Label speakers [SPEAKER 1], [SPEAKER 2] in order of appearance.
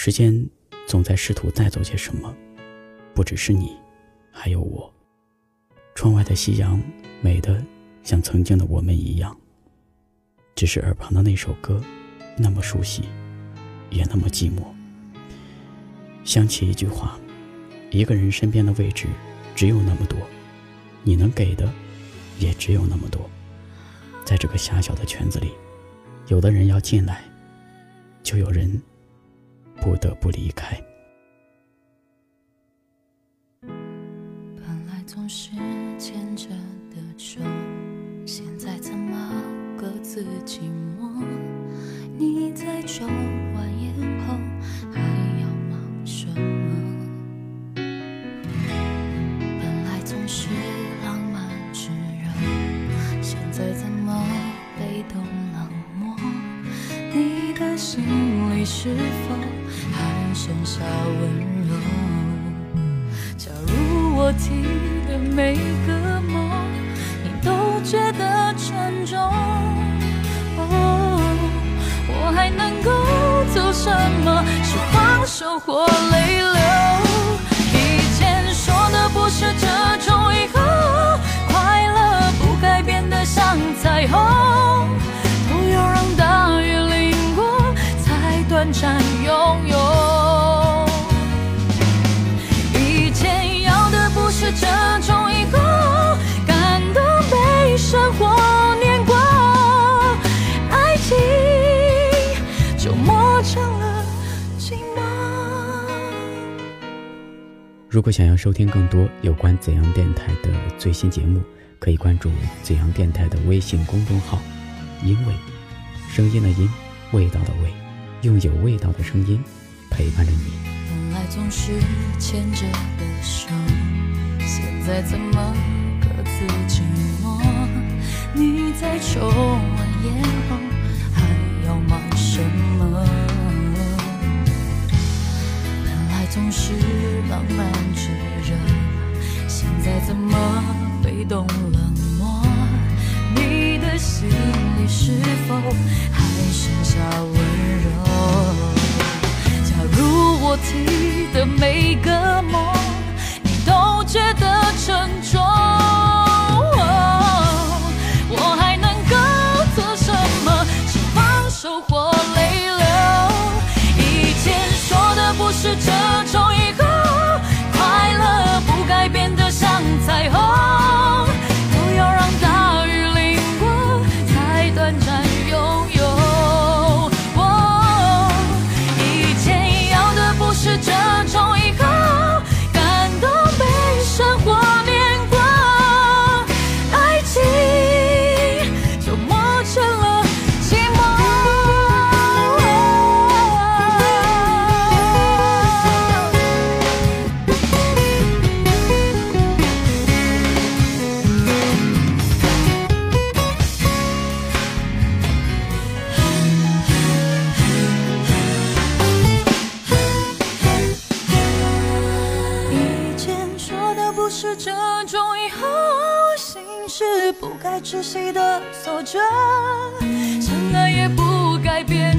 [SPEAKER 1] 时间总在试图带走些什么，不只是你，还有我。窗外的夕阳美得像曾经的我们一样，只是耳旁的那首歌那么熟悉，也那么寂寞。想起一句话：一个人身边的位置只有那么多，你能给的也只有那么多。在这个狭小的圈子里，有的人要进来，就有人。不得不离开。
[SPEAKER 2] 本来总是牵着的手，现在怎么各自寂寞？你在抽完烟后心里是否还？剩下温柔。假如我提的每个梦，你都觉得沉重，哦我还能够做什么？是放手或泪流？才短暂拥有。这种以后，感动、悲伤或念挂，爱情就磨成了寂寞。
[SPEAKER 1] 如果想要收听更多有关怎样电台的最新节目，可以关注怎样电台的微信公众号“因为声音的音，味道的味，用有味道的声音陪伴着你。
[SPEAKER 2] 本来总是牵着的手。现在怎么各自寂寞？你在抽完烟后还要忙什么？本来总是浪漫炙热，现在怎么被动冷漠？你的心里是否还剩下温是这种以后心事不该窒息的锁折，相爱也不该变。